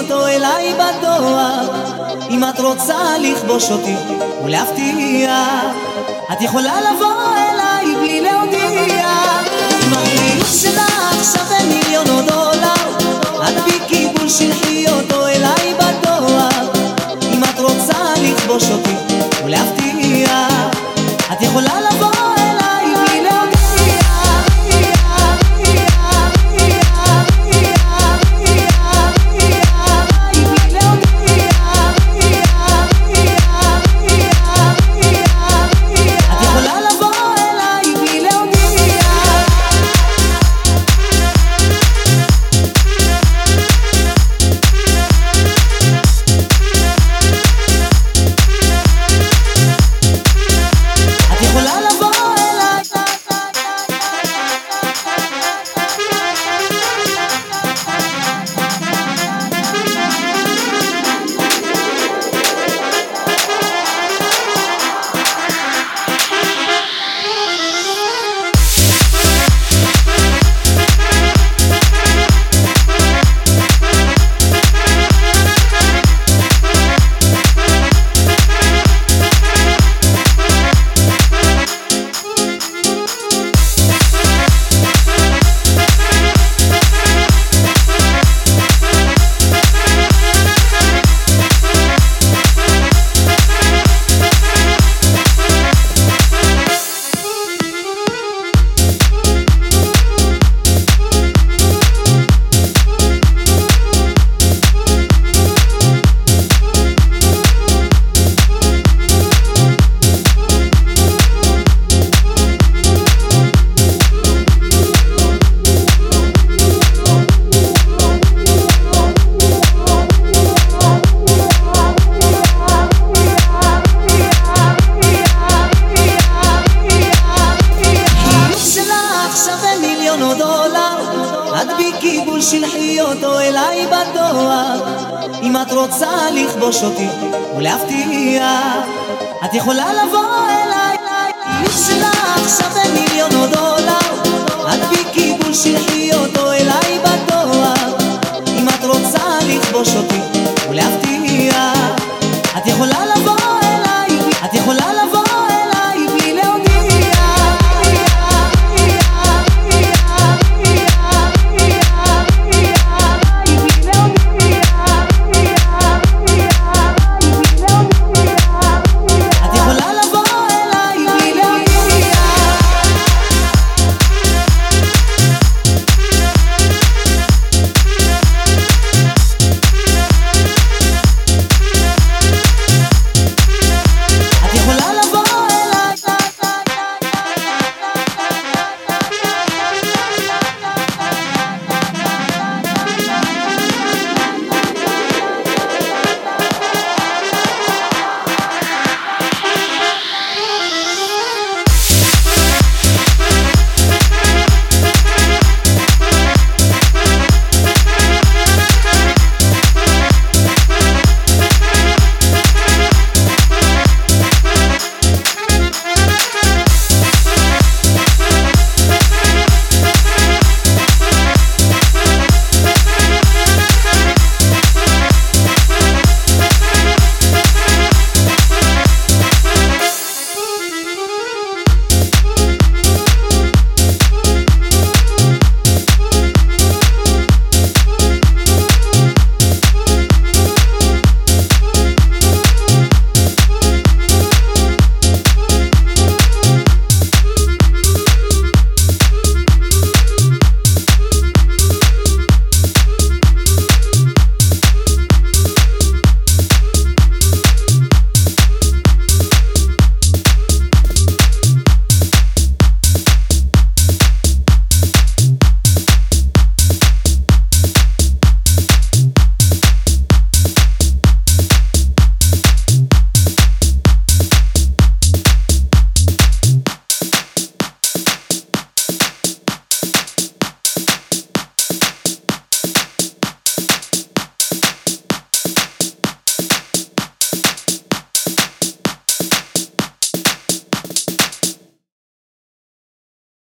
אותו אליי בדואר. אם את רוצה לכבוש אותי ולהפתיע את יכולה לבוא אליי בלי להודיע. החיוך שלך שווה מיליון שלחי אותו אליי בתואר אם את רוצה לכבוש אותי ולהבטיח את יכולה לבוא אליי. איוב שלך שווה מיליון דולר את בכיבוש שלחי אותו אליי בתואר